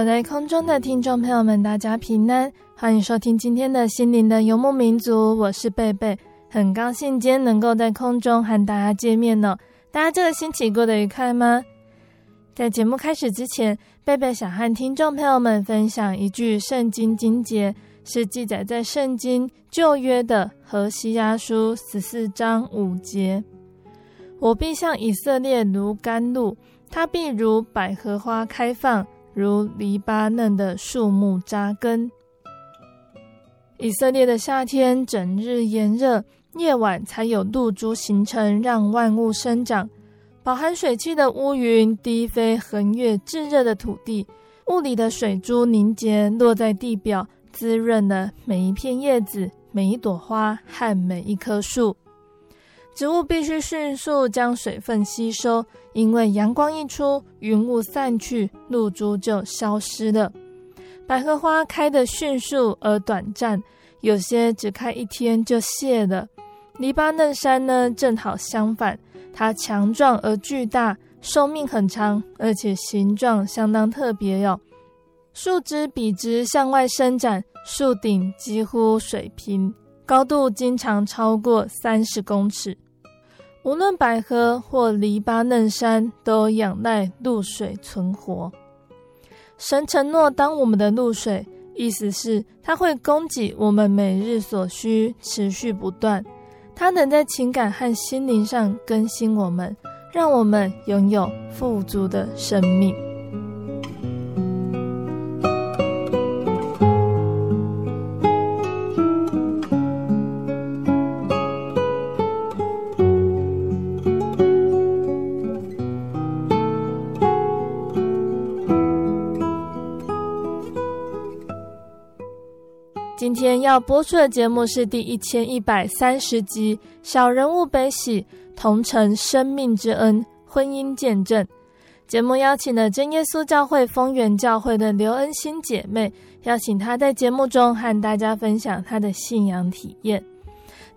所在空中的听众朋友们，大家平安，欢迎收听今天的心灵的游牧民族，我是贝贝，很高兴今天能够在空中和大家见面呢。大家这个星期过得愉快吗？在节目开始之前，贝贝想和听众朋友们分享一句圣经经节，是记载在圣经旧约的何西阿书十四章五节：“我必向以色列如甘露，他必如百合花开放。”如黎巴嫩的树木扎根。以色列的夏天整日炎热，夜晚才有露珠形成，让万物生长。饱含水汽的乌云低飞，横越炙热的土地，雾里的水珠凝结，落在地表，滋润了每一片叶子、每一朵花和每一棵树。植物必须迅速将水分吸收，因为阳光一出，云雾散去，露珠就消失了。百合花开得迅速而短暂，有些只开一天就谢了。黎巴嫩山呢，正好相反，它强壮而巨大，寿命很长，而且形状相当特别哟。树枝笔直向外伸展，树顶几乎水平。高度经常超过三十公尺。无论百合或黎巴嫩山，都仰赖露水存活。神承诺当我们的露水，意思是它会供给我们每日所需，持续不断。它能在情感和心灵上更新我们，让我们拥有富足的生命。要播出的节目是第一千一百三十集《小人物悲喜，同承生命之恩》婚姻见证。节目邀请了真耶稣教会丰源教会的刘恩心姐妹，邀请她在节目中和大家分享她的信仰体验。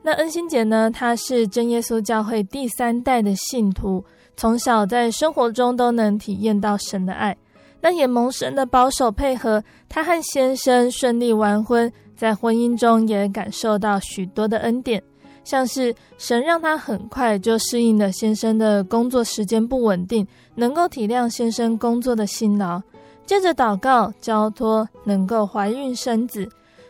那恩心姐呢，她是真耶稣教会第三代的信徒，从小在生活中都能体验到神的爱。那也蒙神的保守配合，她和先生顺利完婚。在婚姻中也感受到许多的恩典，像是神让她很快就适应了先生的工作时间不稳定，能够体谅先生工作的辛劳，接着祷告交托，能够怀孕生子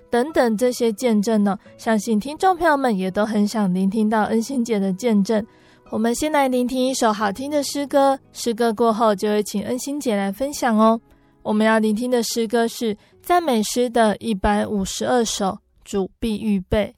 等等这些见证呢，相信听众朋友们也都很想聆听到恩心姐的见证。我们先来聆听一首好听的诗歌，诗歌过后就会请恩心姐来分享哦。我们要聆听的诗歌是赞美诗的一百五十二首，主必预备。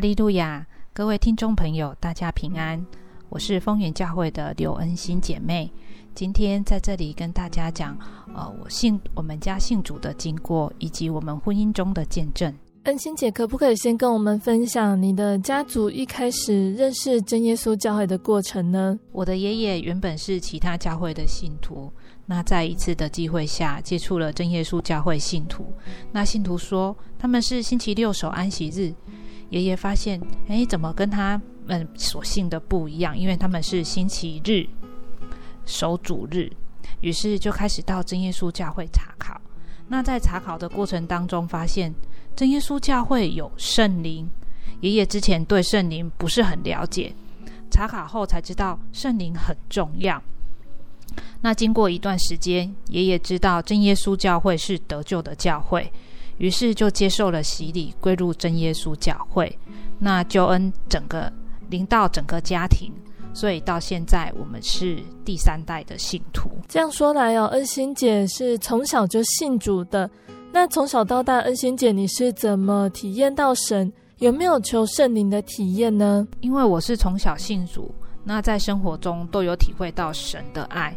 利路亚！各位听众朋友，大家平安。我是丰源教会的刘恩心姐妹，今天在这里跟大家讲，呃，我信我们家信主的经过，以及我们婚姻中的见证。恩心姐，可不可以先跟我们分享你的家族一开始认识真耶稣教会的过程呢？我的爷爷原本是其他教会的信徒，那在一次的机会下接触了真耶稣教会信徒。那信徒说他们是星期六守安息日，爷爷发现，诶，怎么跟他们所信的不一样？因为他们是星期日守主日，于是就开始到真耶稣教会查考。那在查考的过程当中，发现。真耶稣教会有圣灵，爷爷之前对圣灵不是很了解，查考后才知道圣灵很重要。那经过一段时间，爷爷知道真耶稣教会是得救的教会，于是就接受了洗礼，归入真耶稣教会。那救恩整个临到整个家庭，所以到现在我们是第三代的信徒。这样说来哦，恩心姐是从小就信主的。那从小到大，恩心姐你是怎么体验到神？有没有求圣灵的体验呢？因为我是从小信主，那在生活中都有体会到神的爱。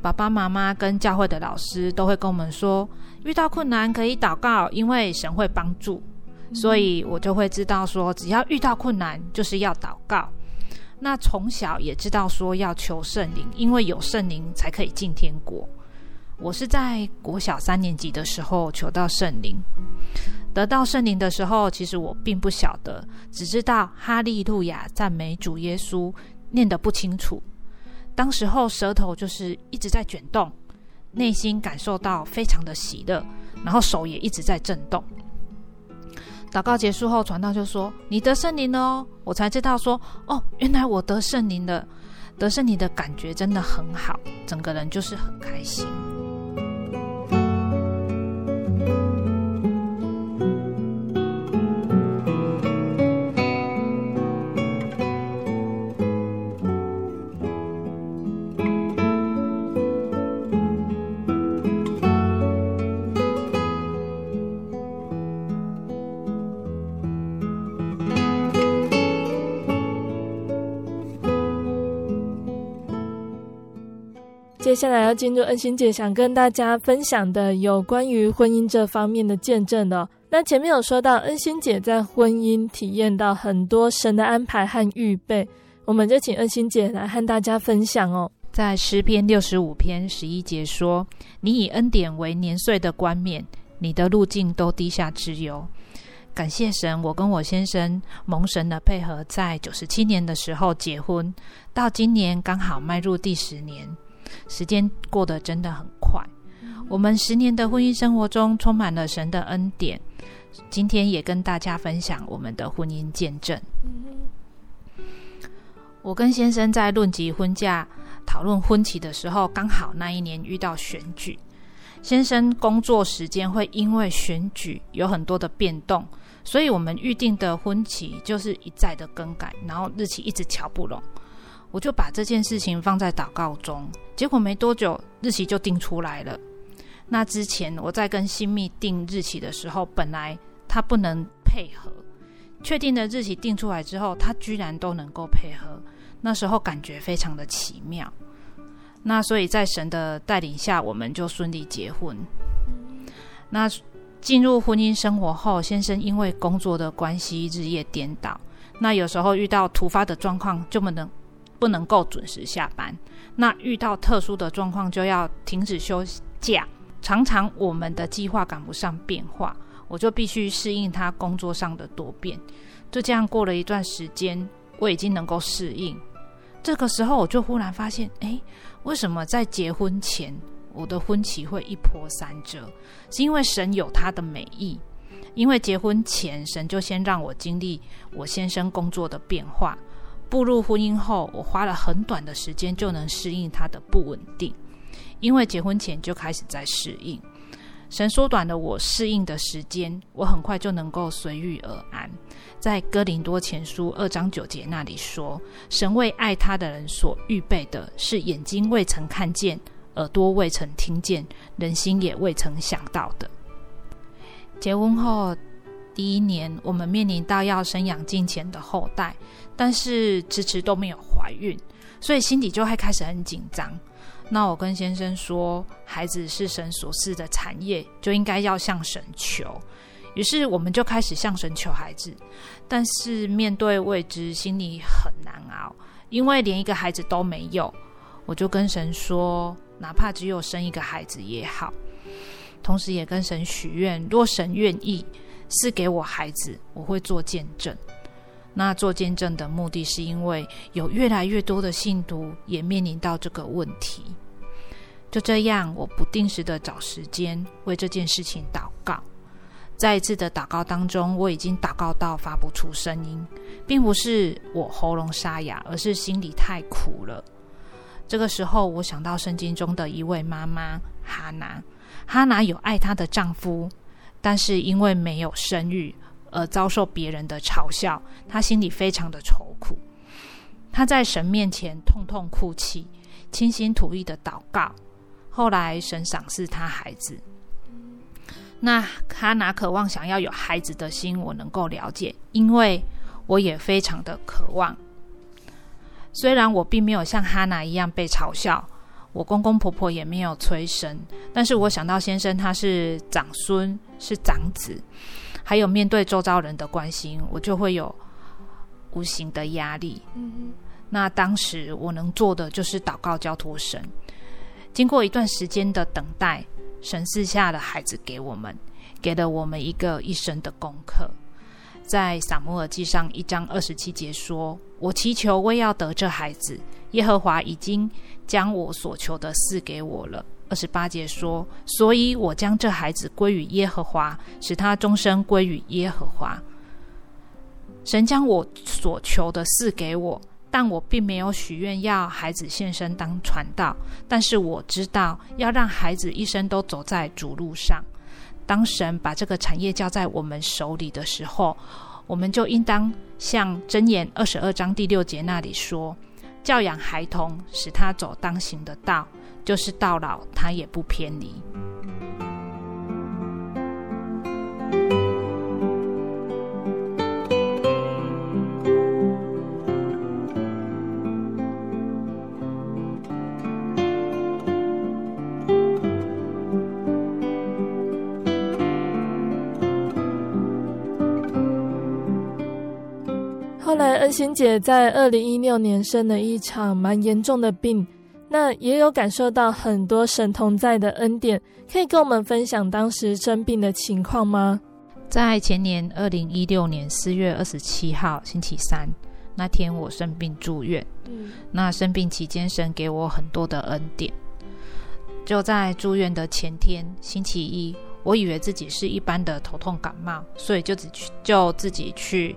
爸爸妈妈跟教会的老师都会跟我们说，遇到困难可以祷告，因为神会帮助。所以我就会知道说，只要遇到困难就是要祷告。那从小也知道说要求圣灵，因为有圣灵才可以进天国。我是在国小三年级的时候求到圣灵，得到圣灵的时候，其实我并不晓得，只知道哈利路亚赞美主耶稣，念得不清楚。当时候舌头就是一直在卷动，内心感受到非常的喜乐，然后手也一直在震动。祷告结束后，传道就说：“你得圣灵了哦！”我才知道说：“哦，原来我得圣灵的，得圣灵的感觉真的很好，整个人就是很开心。”接下来要进入恩心姐想跟大家分享的有关于婚姻这方面的见证哦。那前面有说到恩心姐在婚姻体验到很多神的安排和预备，我们就请恩心姐来和大家分享哦。在诗篇六十五篇十一节说：“你以恩典为年岁的冠冕，你的路径都低下之油。”感谢神，我跟我先生蒙神的配合，在九十七年的时候结婚，到今年刚好迈入第十年。时间过得真的很快，我们十年的婚姻生活中充满了神的恩典。今天也跟大家分享我们的婚姻见证。我跟先生在论及婚嫁、讨论婚期的时候，刚好那一年遇到选举，先生工作时间会因为选举有很多的变动，所以我们预定的婚期就是一再的更改，然后日期一直瞧不拢。我就把这件事情放在祷告中，结果没多久日期就定出来了。那之前我在跟新密定日期的时候，本来他不能配合，确定的日期定出来之后，他居然都能够配合。那时候感觉非常的奇妙。那所以在神的带领下，我们就顺利结婚。那进入婚姻生活后，先生因为工作的关系日夜颠倒，那有时候遇到突发的状况就不能。不能够准时下班，那遇到特殊的状况就要停止休假。常常我们的计划赶不上变化，我就必须适应他工作上的多变。就这样过了一段时间，我已经能够适应。这个时候，我就忽然发现，诶，为什么在结婚前我的婚期会一波三折？是因为神有他的美意。因为结婚前，神就先让我经历我先生工作的变化。步入婚姻后，我花了很短的时间就能适应他的不稳定，因为结婚前就开始在适应。神缩短了我适应的时间，我很快就能够随遇而安。在哥林多前书二章九节那里说：“神为爱他的人所预备的是眼睛未曾看见，耳朵未曾听见，人心也未曾想到的。”结婚后。第一年，我们面临到要生养金钱的后代，但是迟迟都没有怀孕，所以心里就会开始很紧张。那我跟先生说，孩子是神所赐的产业，就应该要向神求。于是我们就开始向神求孩子，但是面对未知，心里很难熬，因为连一个孩子都没有。我就跟神说，哪怕只有生一个孩子也好。同时也跟神许愿，若神愿意赐给我孩子，我会做见证。那做见证的目的是因为有越来越多的信徒也面临到这个问题。就这样，我不定时的找时间为这件事情祷告。在一次的祷告当中，我已经祷告到发不出声音，并不是我喉咙沙哑，而是心里太苦了。这个时候，我想到圣经中的一位妈妈哈拿。哈拿有爱她的丈夫，但是因为没有生育而遭受别人的嘲笑，他心里非常的愁苦。他在神面前痛痛哭泣，倾心吐意的祷告。后来神赏赐他孩子。那哈拿渴望想要有孩子的心，我能够了解，因为我也非常的渴望。虽然我并没有像哈拿一样被嘲笑。我公公婆婆也没有催生，但是我想到先生他是长孙，是长子，还有面对周遭人的关心，我就会有无形的压力。嗯哼。那当时我能做的就是祷告交托神。经过一段时间的等待，神赐下了孩子给我们，给了我们一个一生的功课。在撒母耳记上一章二十七节说：“我祈求为要得这孩子，耶和华已经将我所求的赐给我了。”二十八节说：“所以我将这孩子归于耶和华，使他终身归于耶和华。”神将我所求的赐给我，但我并没有许愿要孩子献身当传道。但是我知道要让孩子一生都走在主路上。当神把这个产业交在我们手里的时候，我们就应当像箴言二十二章第六节那里说：“教养孩童，使他走当行的道，就是到老他也不偏离。”后来，恩心姐在二零一六年生了一场蛮严重的病，那也有感受到很多神同在的恩典，可以跟我们分享当时生病的情况吗？在前年二零一六年四月二十七号星期三那天，我生病住院。嗯，那生病期间，神给我很多的恩典。就在住院的前天，星期一。我以为自己是一般的头痛感冒，所以就只去就自己去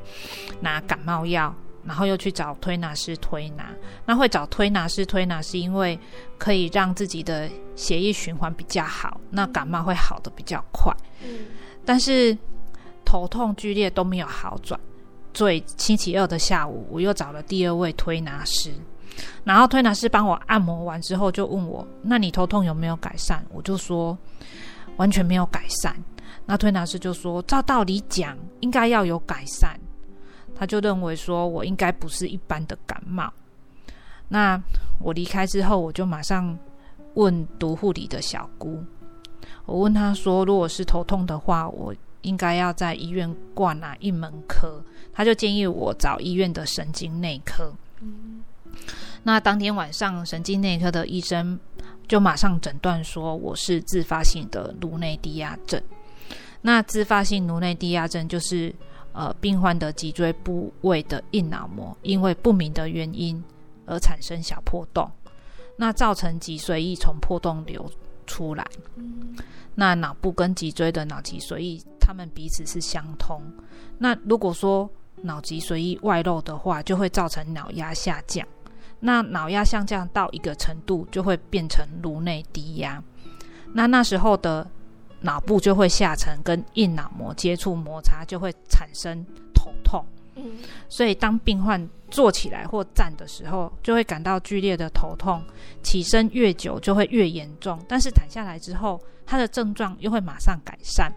拿感冒药，然后又去找推拿师推拿。那会找推拿师推拿，是因为可以让自己的血液循环比较好，那感冒会好的比较快。嗯。但是头痛剧烈都没有好转，所以星期二的下午，我又找了第二位推拿师，然后推拿师帮我按摩完之后，就问我：“那你头痛有没有改善？”我就说。完全没有改善，那推拿师就说：“照道理讲，应该要有改善。”他就认为说我应该不是一般的感冒。那我离开之后，我就马上问读护理的小姑，我问他说：“如果是头痛的话，我应该要在医院挂哪一门科？”他就建议我找医院的神经内科。嗯。那当天晚上，神经内科的医生。就马上诊断说我是自发性的颅内低压症。那自发性颅内低压症就是呃病患的脊椎部位的硬脑膜因为不明的原因而产生小破洞，那造成脊髓液从破洞流出来。那脑部跟脊椎的脑脊髓液，它们彼此是相通。那如果说脑脊髓液外露的话，就会造成脑压下降。那脑压下降到一个程度，就会变成颅内低压。那那时候的脑部就会下沉，跟硬脑膜接触摩擦，就会产生头痛。嗯，所以当病患坐起来或站的时候，就会感到剧烈的头痛。起身越久，就会越严重。但是躺下来之后，他的症状又会马上改善。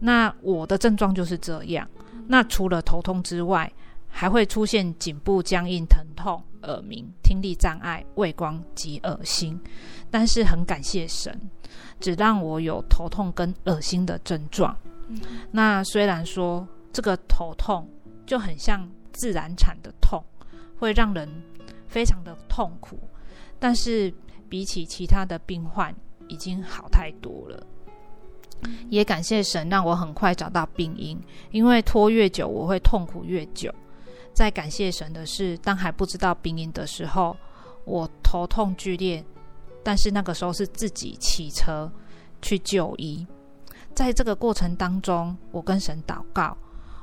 那我的症状就是这样。那除了头痛之外，还会出现颈部僵硬、疼痛、耳鸣、听力障碍、畏光及恶心。但是很感谢神，只让我有头痛跟恶心的症状。那虽然说这个头痛就很像自然产的痛，会让人非常的痛苦，但是比起其他的病患，已经好太多了。也感谢神让我很快找到病因，因为拖越久，我会痛苦越久。再感谢神的是，当还不知道病因的时候，我头痛剧烈，但是那个时候是自己骑车去就医。在这个过程当中，我跟神祷告，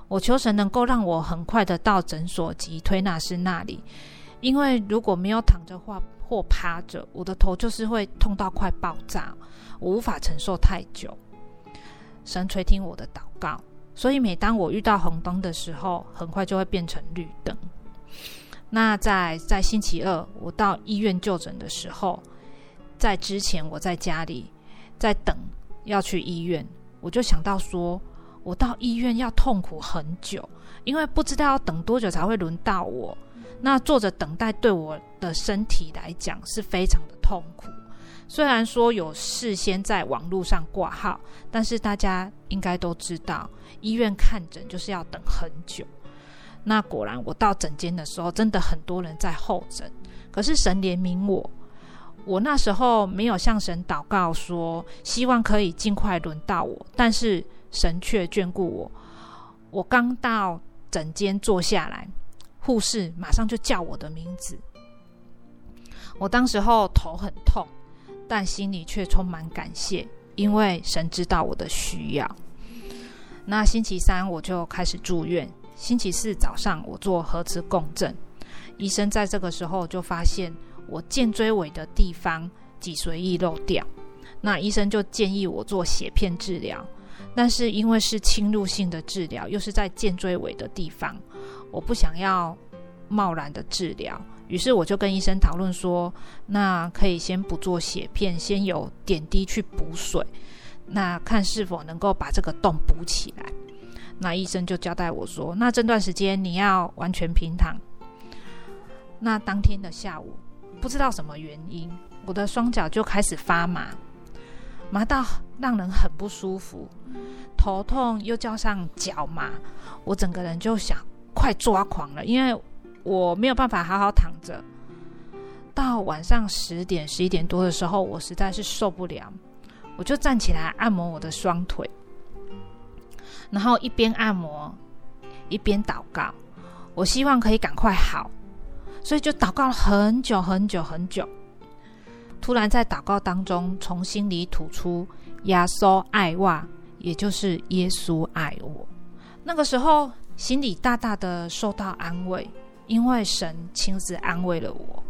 我求神能够让我很快的到诊所及推拿师那里，因为如果没有躺着或或趴着，我的头就是会痛到快爆炸，我无法承受太久。神垂听我的祷告，所以每当我遇到红灯的时候，很快就会变成绿灯。那在在星期二我到医院就诊的时候，在之前我在家里在等要去医院，我就想到说，我到医院要痛苦很久，因为不知道要等多久才会轮到我。那坐着等待对我的身体来讲是非常的痛苦。虽然说有事先在网络上挂号，但是大家应该都知道，医院看诊就是要等很久。那果然，我到诊间的时候，真的很多人在候诊。可是神怜悯我，我那时候没有向神祷告说，希望可以尽快轮到我，但是神却眷顾我。我刚到诊间坐下来，护士马上就叫我的名字。我当时候头很痛。但心里却充满感谢，因为神知道我的需要。那星期三我就开始住院，星期四早上我做核磁共振，医生在这个时候就发现我颈椎尾的地方脊髓液漏掉，那医生就建议我做血片治疗，但是因为是侵入性的治疗，又是在颈椎尾的地方，我不想要贸然的治疗。于是我就跟医生讨论说，那可以先不做血片，先有点滴去补水，那看是否能够把这个洞补起来。那医生就交代我说，那这段时间你要完全平躺。那当天的下午，不知道什么原因，我的双脚就开始发麻，麻到让人很不舒服，头痛又加上脚麻，我整个人就想快抓狂了，因为。我没有办法好好躺着，到晚上十点、十一点多的时候，我实在是受不了，我就站起来按摩我的双腿，然后一边按摩一边祷告，我希望可以赶快好，所以就祷告了很久很久很久。突然在祷告当中，从心里吐出“耶稣爱我”，也就是耶稣爱我。那个时候，心里大大的受到安慰。因为神亲自安慰了我，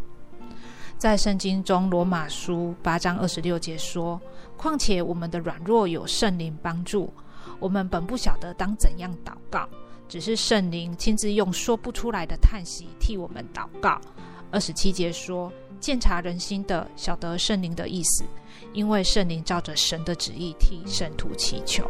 在圣经中罗马书八章二十六节说：“况且我们的软弱有圣灵帮助，我们本不晓得当怎样祷告，只是圣灵亲自用说不出来的叹息替我们祷告。”二十七节说：“鉴察人心的，晓得圣灵的意思，因为圣灵照着神的旨意替圣徒祈求。”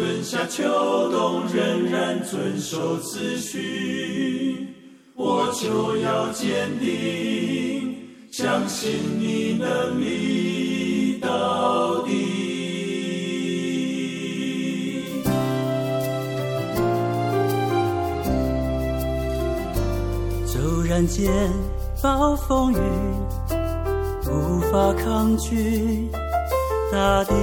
春夏秋冬仍然遵守次序，我就要坚定，相信你能力。到底。骤然间，暴风雨无法抗拒，大地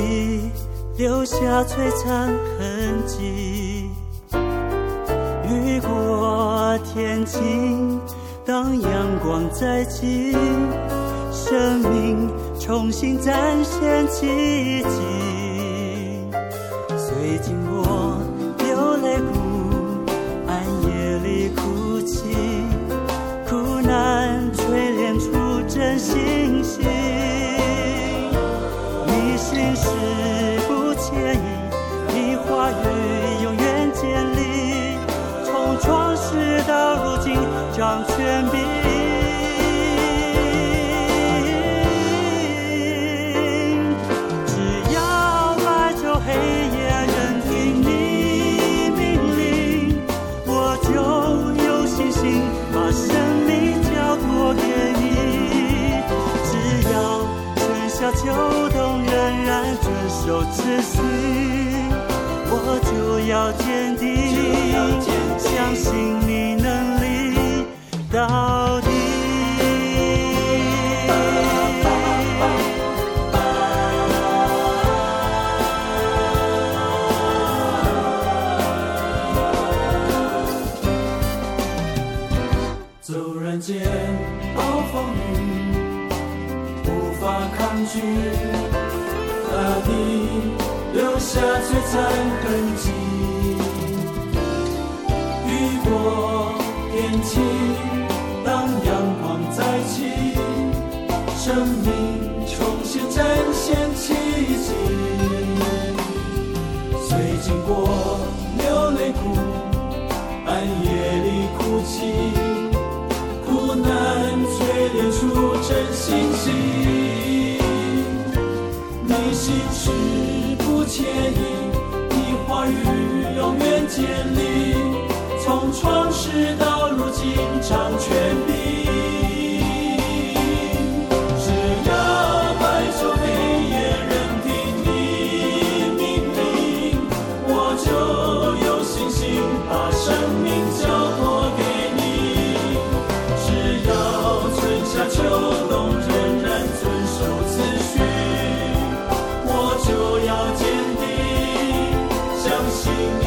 留下璀璨痕迹。雨过天晴，当阳光再起，生命重新展现奇迹。虽经过流泪谷，暗夜里哭泣，苦难锤炼出真信心。掌权柄，只要白昼黑夜任凭你命令，我就有信心把生命交托给你。只要春夏秋冬仍然遵守秩序，我就要。下璀璨痕迹。雨过天晴，当阳光再起，生命圣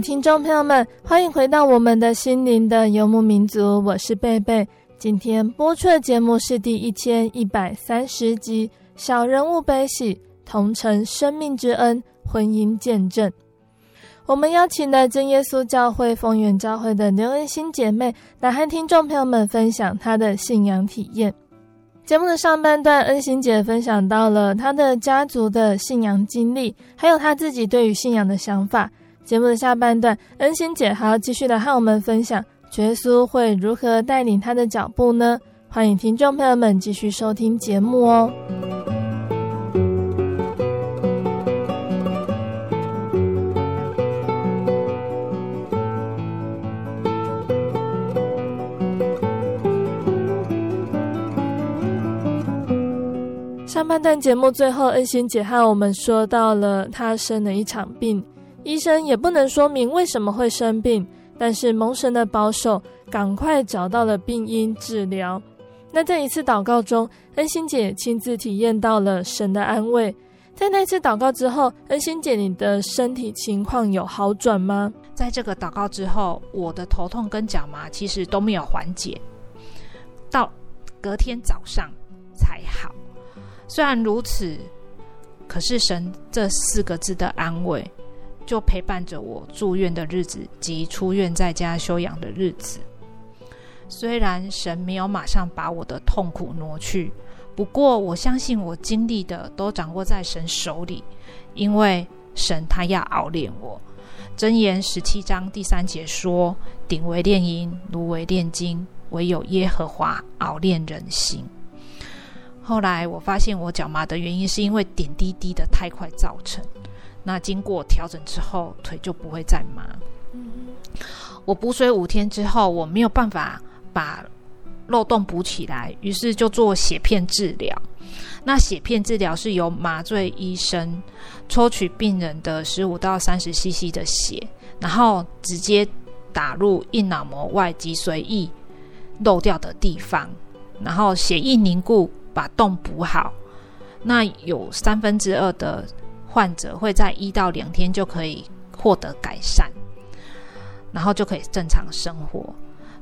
听众朋友们，欢迎回到我们的心灵的游牧民族，我是贝贝。今天播出的节目是第一千一百三十集《小人物悲喜，同承生命之恩，婚姻见证》。我们邀请了真耶稣教会丰原教会的刘恩心姐妹来和听众朋友们分享她的信仰体验。节目的上半段，恩心姐分享到了她的家族的信仰经历，还有她自己对于信仰的想法。节目的下半段，恩心姐还要继续的和我们分享，耶稣会如何带领她的脚步呢？欢迎听众朋友们继续收听节目哦。上半段节目最后，恩心姐和我们说到了她生了一场病。医生也不能说明为什么会生病，但是蒙神的保守，赶快找到了病因治疗。那在一次祷告中，恩心姐亲自体验到了神的安慰。在那次祷告之后，恩心姐，你的身体情况有好转吗？在这个祷告之后，我的头痛跟脚麻其实都没有缓解，到隔天早上才好。虽然如此，可是神这四个字的安慰。就陪伴着我住院的日子及出院在家休养的日子。虽然神没有马上把我的痛苦挪去，不过我相信我经历的都掌握在神手里，因为神他要熬炼我。箴言十七章第三节说：“鼎为炼银，炉为炼金，唯有耶和华熬炼人心。”后来我发现我脚麻的原因是因为点滴滴的太快造成。那经过调整之后，腿就不会再麻。我补水五天之后，我没有办法把漏洞补起来，于是就做血片治疗。那血片治疗是由麻醉医生抽取病人的十五到三十 CC 的血，然后直接打入硬脑膜外脊髓液漏掉的地方，然后血液凝固，把洞补好。那有三分之二的。患者会在一到两天就可以获得改善，然后就可以正常生活。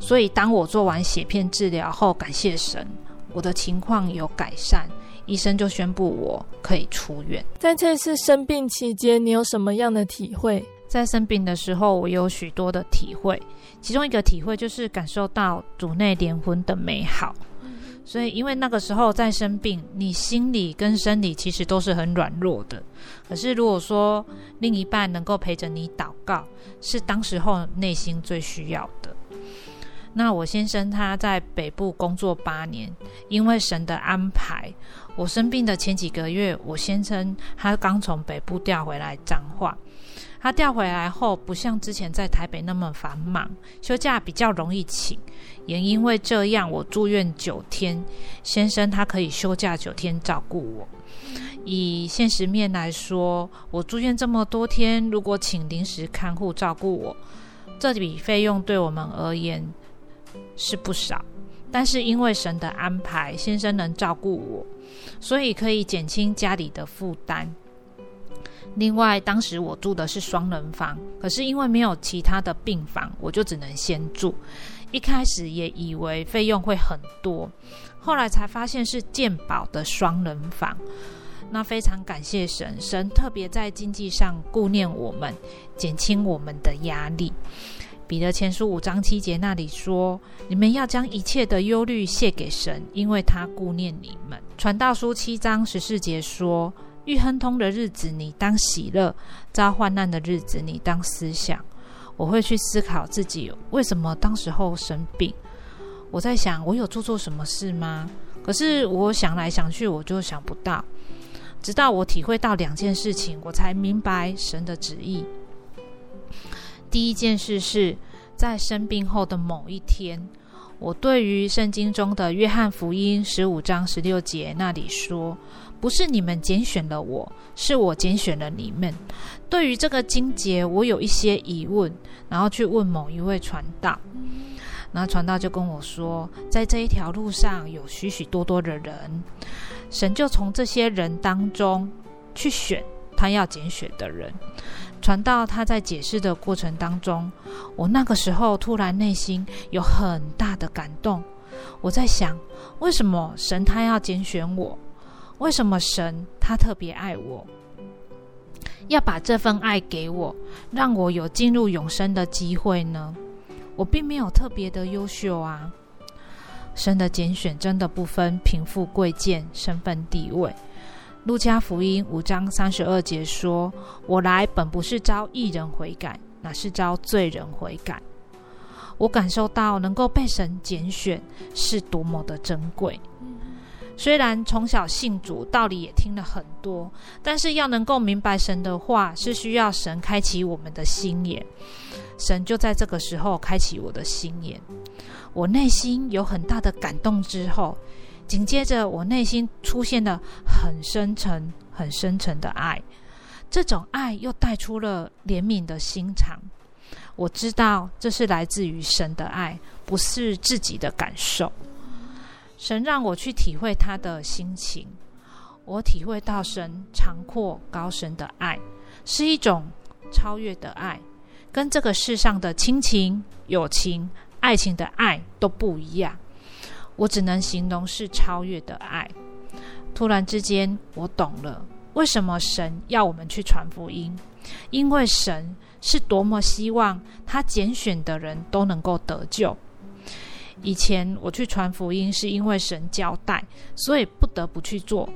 所以，当我做完血片治疗后，感谢神，我的情况有改善，医生就宣布我可以出院。在这次生病期间，你有什么样的体会？在生病的时候，我有许多的体会，其中一个体会就是感受到主内联婚的美好。所以，因为那个时候在生病，你心理跟生理其实都是很软弱的。可是，如果说另一半能够陪着你祷告，是当时候内心最需要的。那我先生他在北部工作八年，因为神的安排，我生病的前几个月，我先生他刚从北部调回来彰化。他调回来后，不像之前在台北那么繁忙，休假比较容易请。也因为这样，我住院九天，先生他可以休假九天照顾我。以现实面来说，我住院这么多天，如果请临时看护照顾我，这笔费用对我们而言是不少。但是因为神的安排，先生能照顾我，所以可以减轻家里的负担。另外，当时我住的是双人房，可是因为没有其他的病房，我就只能先住。一开始也以为费用会很多，后来才发现是健保的双人房。那非常感谢神，神特别在经济上顾念我们，减轻我们的压力。彼得前书五章七节那里说：“你们要将一切的忧虑卸给神，因为他顾念你们。”传道书七章十四节说。遇亨通的日子，你当喜乐；遭患难的日子，你当思想。我会去思考自己为什么当时候生病。我在想，我有做错什么事吗？可是我想来想去，我就想不到。直到我体会到两件事情，我才明白神的旨意。第一件事是在生病后的某一天，我对于圣经中的约翰福音十五章十六节那里说：“不是你们拣选了我，是我拣选了你们。”对于这个经节，我有一些疑问，然后去问某一位传道，然后传道就跟我说，在这一条路上有许许多多的人，神就从这些人当中去选他要拣选的人。传道他在解释的过程当中，我那个时候突然内心有很大的感动。我在想，为什么神他要拣选我？为什么神他特别爱我，要把这份爱给我，让我有进入永生的机会呢？我并没有特别的优秀啊。神的拣选真的不分贫富贵贱、身份地位。路加福音五章三十二节说：“我来本不是招义人悔改，乃是招罪人悔改。”我感受到能够被神拣选是多么的珍贵。虽然从小信主，道理也听了很多，但是要能够明白神的话，是需要神开启我们的心眼。神就在这个时候开启我的心眼，我内心有很大的感动之后。紧接着，我内心出现了很深沉、很深沉的爱，这种爱又带出了怜悯的心肠。我知道这是来自于神的爱，不是自己的感受。神让我去体会他的心情，我体会到神长阔高深的爱，是一种超越的爱，跟这个世上的亲情、友情、爱情的爱都不一样。我只能形容是超越的爱。突然之间，我懂了为什么神要我们去传福音，因为神是多么希望他拣选的人都能够得救。以前我去传福音是因为神交代，所以不得不去做。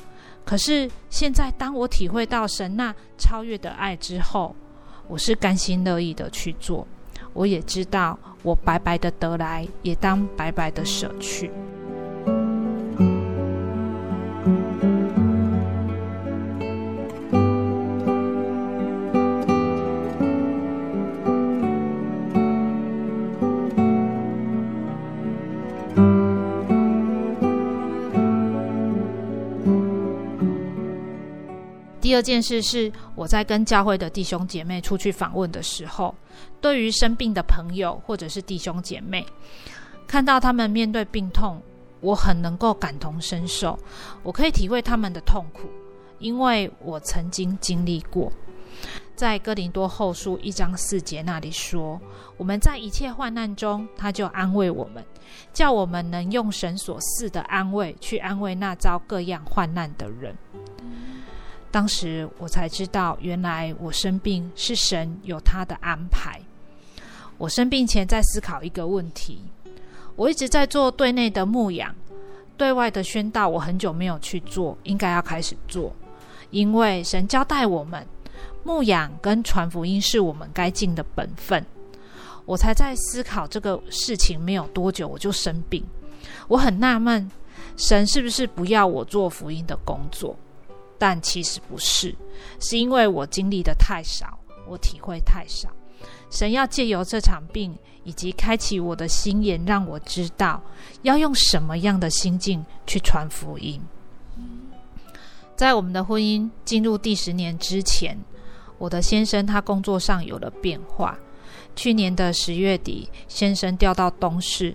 可是现在，当我体会到神那超越的爱之后，我是甘心乐意的去做。我也知道，我白白的得来，也当白白的舍去。第二件事是，我在跟教会的弟兄姐妹出去访问的时候，对于生病的朋友或者是弟兄姐妹，看到他们面对病痛，我很能够感同身受，我可以体会他们的痛苦，因为我曾经经历过。在哥林多后书一章四节那里说，我们在一切患难中，他就安慰我们，叫我们能用神所赐的安慰去安慰那遭各样患难的人。当时我才知道，原来我生病是神有他的安排。我生病前在思考一个问题，我一直在做对内的牧养，对外的宣道我很久没有去做，应该要开始做，因为神交代我们牧养跟传福音是我们该尽的本分。我才在思考这个事情没有多久，我就生病。我很纳闷，神是不是不要我做福音的工作？但其实不是，是因为我经历的太少，我体会太少。神要借由这场病，以及开启我的心眼，让我知道要用什么样的心境去传福音。在我们的婚姻进入第十年之前，我的先生他工作上有了变化。去年的十月底，先生调到东市，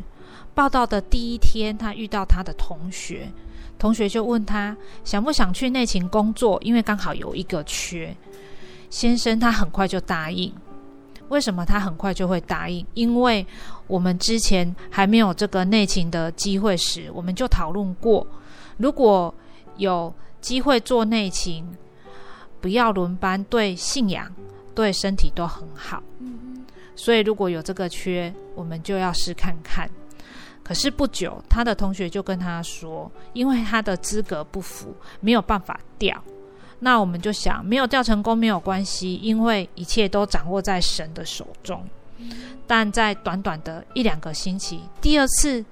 报道的第一天，他遇到他的同学。同学就问他想不想去内勤工作，因为刚好有一个缺。先生他很快就答应。为什么他很快就会答应？因为我们之前还没有这个内勤的机会时，我们就讨论过，如果有机会做内勤，不要轮班，对信仰、对身体都很好。所以如果有这个缺，我们就要试看看。可是不久，他的同学就跟他说，因为他的资格不符，没有办法调。那我们就想，没有调成功没有关系，因为一切都掌握在神的手中。但在短短的一两个星期，第二次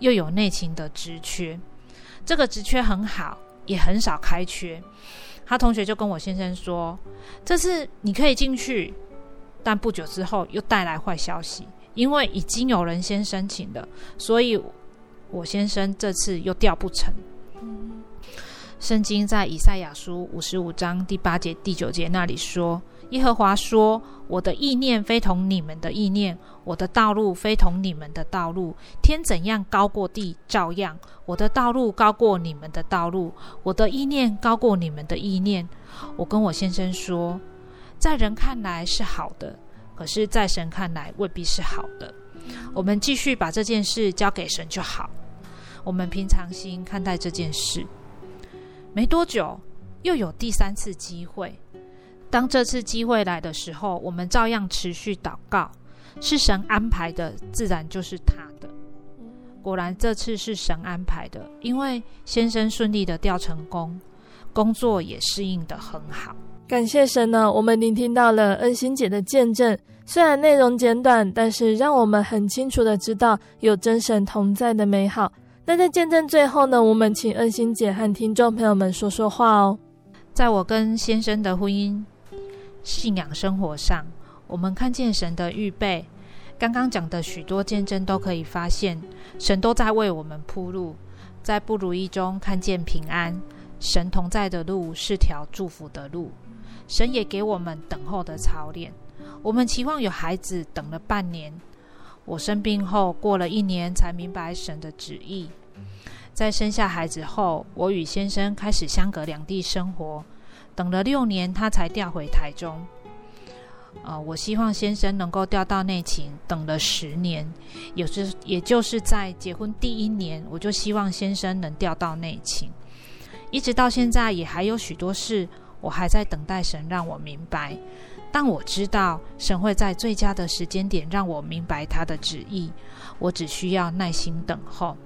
又有内勤的职缺，这个职缺很好，也很少开缺。他同学就跟我先生说：“这次你可以进去。”但不久之后又带来坏消息，因为已经有人先申请了，所以我先生这次又调不成。圣经在以赛亚书五十五章第八节、第九节那里说：“耶和华说，我的意念非同你们的意念，我的道路非同你们的道路。天怎样高过地，照样我的道路高过你们的道路，我的意念高过你们的意念。”我跟我先生说，在人看来是好的，可是在神看来未必是好的。我们继续把这件事交给神就好。我们平常心看待这件事。没多久，又有第三次机会。当这次机会来的时候，我们照样持续祷告。是神安排的，自然就是他的。果然，这次是神安排的，因为先生顺利的调成功，工作也适应得很好。感谢神呢，我们聆听到了恩心姐的见证，虽然内容简短，但是让我们很清楚的知道有真神同在的美好。那在见证最后呢，我们请恩心姐和听众朋友们说说话哦。在我跟先生的婚姻、信仰生活上，我们看见神的预备。刚刚讲的许多见证都可以发现，神都在为我们铺路，在不如意中看见平安。神同在的路是条祝福的路，神也给我们等候的操练。我们期望有孩子，等了半年。我生病后过了一年，才明白神的旨意。在生下孩子后，我与先生开始相隔两地生活，等了六年，他才调回台中。呃，我希望先生能够调到内勤，等了十年，也是也就是在结婚第一年，我就希望先生能调到内勤，一直到现在，也还有许多事，我还在等待神让我明白。但我知道神会在最佳的时间点让我明白他的旨意，我只需要耐心等候。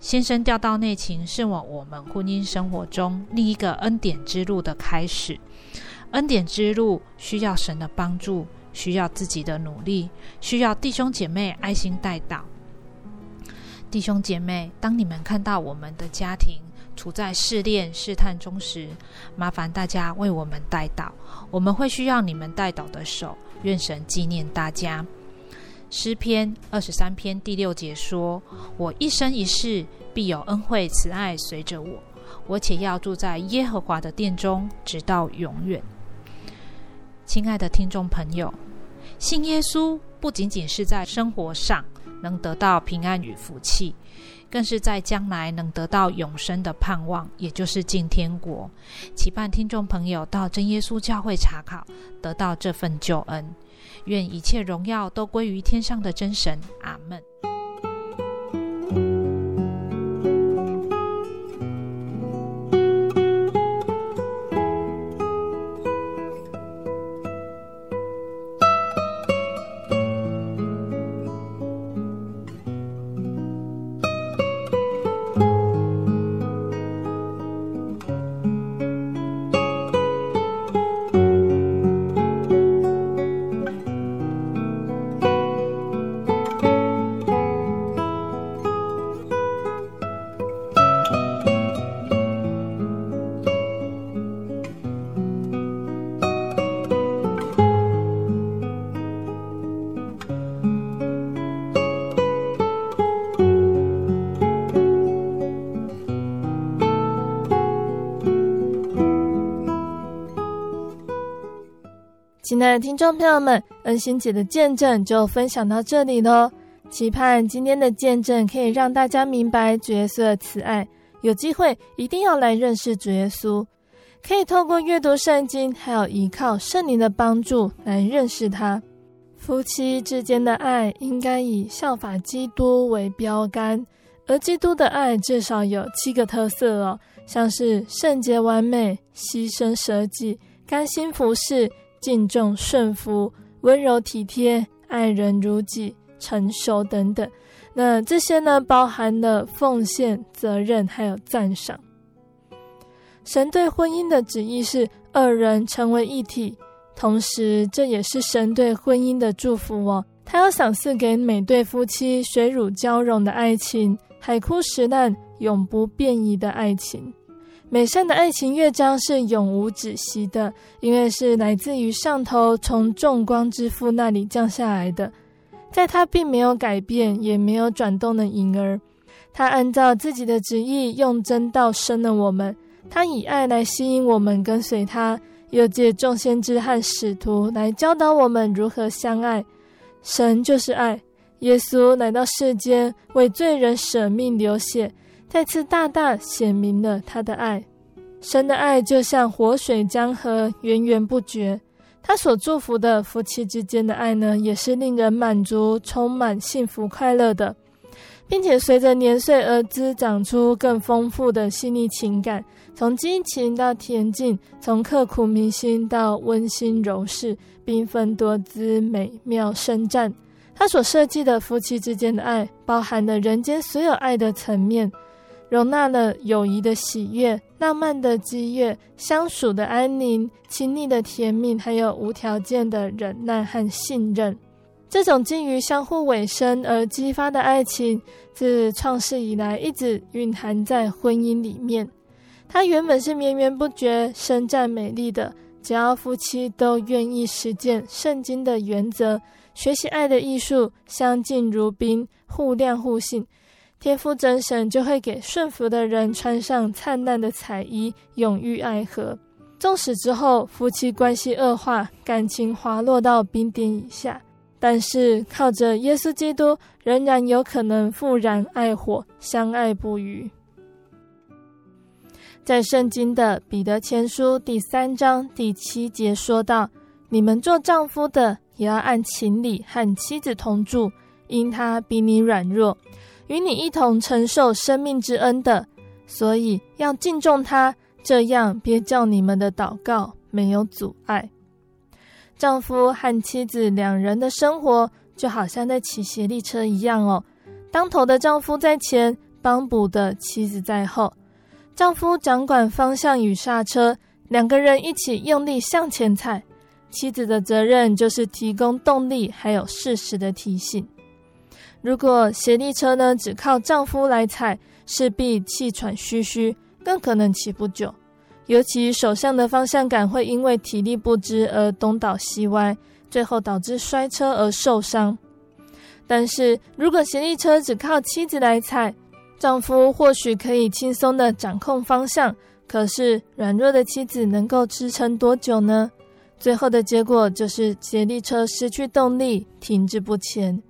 先生调到内勤是我我们婚姻生活中另一个恩典之路的开始。恩典之路需要神的帮助，需要自己的努力，需要弟兄姐妹爱心带导。弟兄姐妹，当你们看到我们的家庭，处在试炼、试探中时，麻烦大家为我们带祷。我们会需要你们带祷的手。愿神纪念大家。诗篇二十三篇第六节说：“我一生一世必有恩惠慈爱随着我，我且要住在耶和华的殿中，直到永远。”亲爱的听众朋友，信耶稣不仅仅是在生活上能得到平安与福气。更是在将来能得到永生的盼望，也就是进天国。期盼听众朋友到真耶稣教会查考，得到这份救恩。愿一切荣耀都归于天上的真神。阿门。亲爱的听众朋友们，恩心姐的见证就分享到这里喽。期盼今天的见证可以让大家明白主耶稣的慈爱，有机会一定要来认识主耶稣。可以透过阅读圣经，还有依靠圣灵的帮助来认识他。夫妻之间的爱应该以效法基督为标杆，而基督的爱至少有七个特色哦，像是圣洁完美、牺牲舍己、甘心服侍。敬重、顺服、温柔体贴、爱人如己、成熟等等，那这些呢，包含了奉献、责任，还有赞赏。神对婚姻的旨意是二人成为一体，同时这也是神对婚姻的祝福哦。他要赏赐给每对夫妻水乳交融的爱情，海枯石烂、永不变移的爱情。美善的爱情乐章是永无止息的，因为是来自于上头从众光之父那里降下来的，在他并没有改变，也没有转动的影儿。他按照自己的旨意，用真道生了我们。他以爱来吸引我们跟随他，又借众先知和使徒来教导我们如何相爱。神就是爱，耶稣来到世间为罪人舍命流血。再次大大显明了他的爱，神的爱就像活水江河，源源不绝。他所祝福的夫妻之间的爱呢，也是令人满足、充满幸福快乐的，并且随着年岁而滋长出更丰富的细腻情感，从激情到恬静，从刻骨铭心到温馨柔适，缤纷多姿、美妙深湛。他所设计的夫妻之间的爱，包含了人间所有爱的层面。容纳了友谊的喜悦、浪漫的激越、相处的安宁、亲昵的甜蜜，还有无条件的忍耐和信任。这种基于相互委身而激发的爱情，自创世以来一直蕴含在婚姻里面。它原本是绵绵不绝、深湛美丽的。只要夫妻都愿意实践圣经的原则，学习爱的艺术，相敬如宾，互谅互信。天父真神就会给顺服的人穿上灿烂的彩衣，永浴爱河。纵使之后夫妻关系恶化，感情滑落到冰点以下，但是靠着耶稣基督，仍然有可能复燃爱火，相爱不渝。在圣经的彼得前书第三章第七节说道：“你们做丈夫的，也要按情理和妻子同住，因她比你软弱。”与你一同承受生命之恩的，所以要敬重他，这样别叫你们的祷告没有阻碍。丈夫和妻子两人的生活就好像在骑协力车一样哦，当头的丈夫在前，帮补的妻子在后。丈夫掌管方向与刹车，两个人一起用力向前踩。妻子的责任就是提供动力，还有适时的提醒。如果协力车呢，只靠丈夫来踩，势必气喘吁吁，更可能骑不久。尤其手上的方向感会因为体力不支而东倒西歪，最后导致摔车而受伤。但是如果协力车只靠妻子来踩，丈夫或许可以轻松地掌控方向，可是软弱的妻子能够支撑多久呢？最后的结果就是协力车失去动力，停滞不前。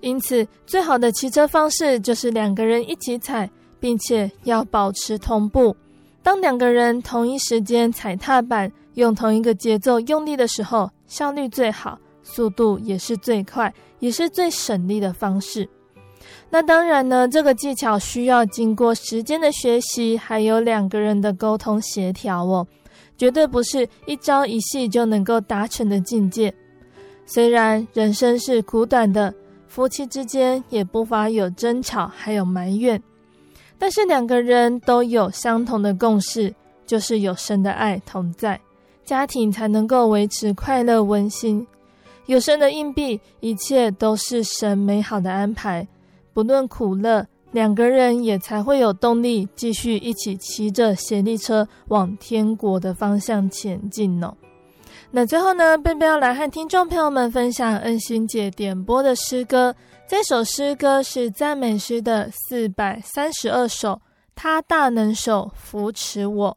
因此，最好的骑车方式就是两个人一起踩，并且要保持同步。当两个人同一时间踩踏板，用同一个节奏用力的时候，效率最好，速度也是最快，也是最省力的方式。那当然呢，这个技巧需要经过时间的学习，还有两个人的沟通协调哦，绝对不是一朝一夕就能够达成的境界。虽然人生是苦短的。夫妻之间也不乏有争吵，还有埋怨，但是两个人都有相同的共识，就是有神的爱同在，家庭才能够维持快乐温馨。有神的硬币，一切都是神美好的安排。不论苦乐，两个人也才会有动力继续一起骑着协力车往天国的方向前进呢。那最后呢，贝贝要来和听众朋友们分享恩心姐点播的诗歌。这首诗歌是赞美诗的四百三十二首，他大能手扶持我。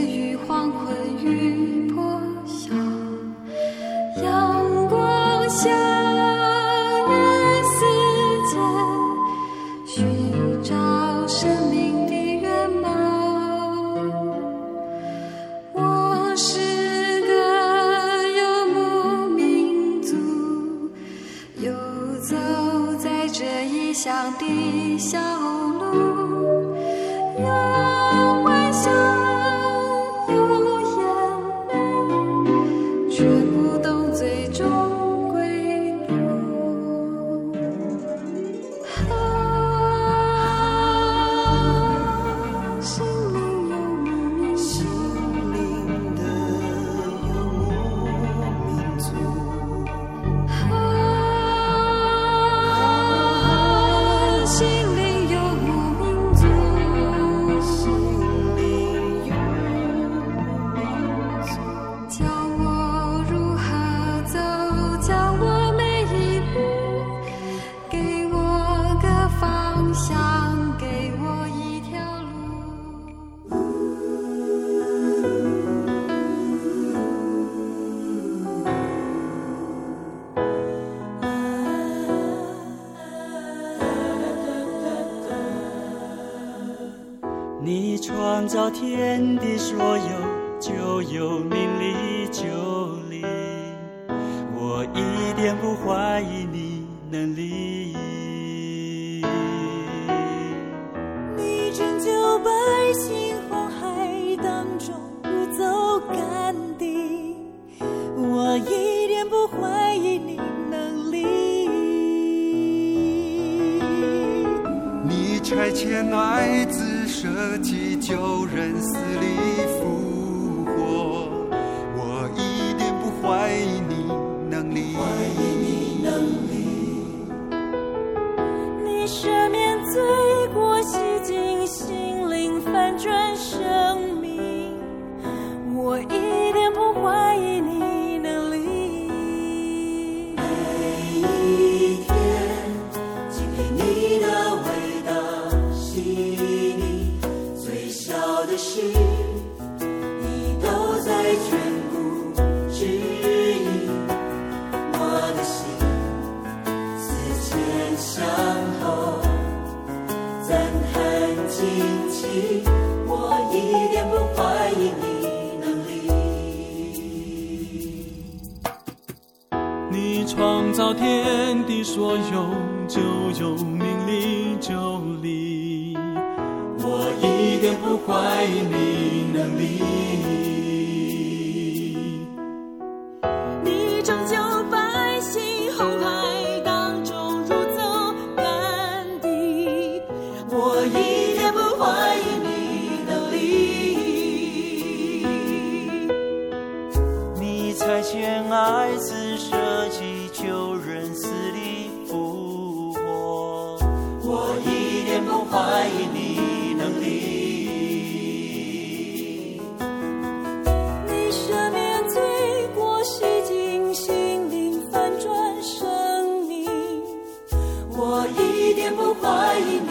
拆迁，爱子涉及，救人死里复我用就有名利，就离，我一点不怪你。洗礼。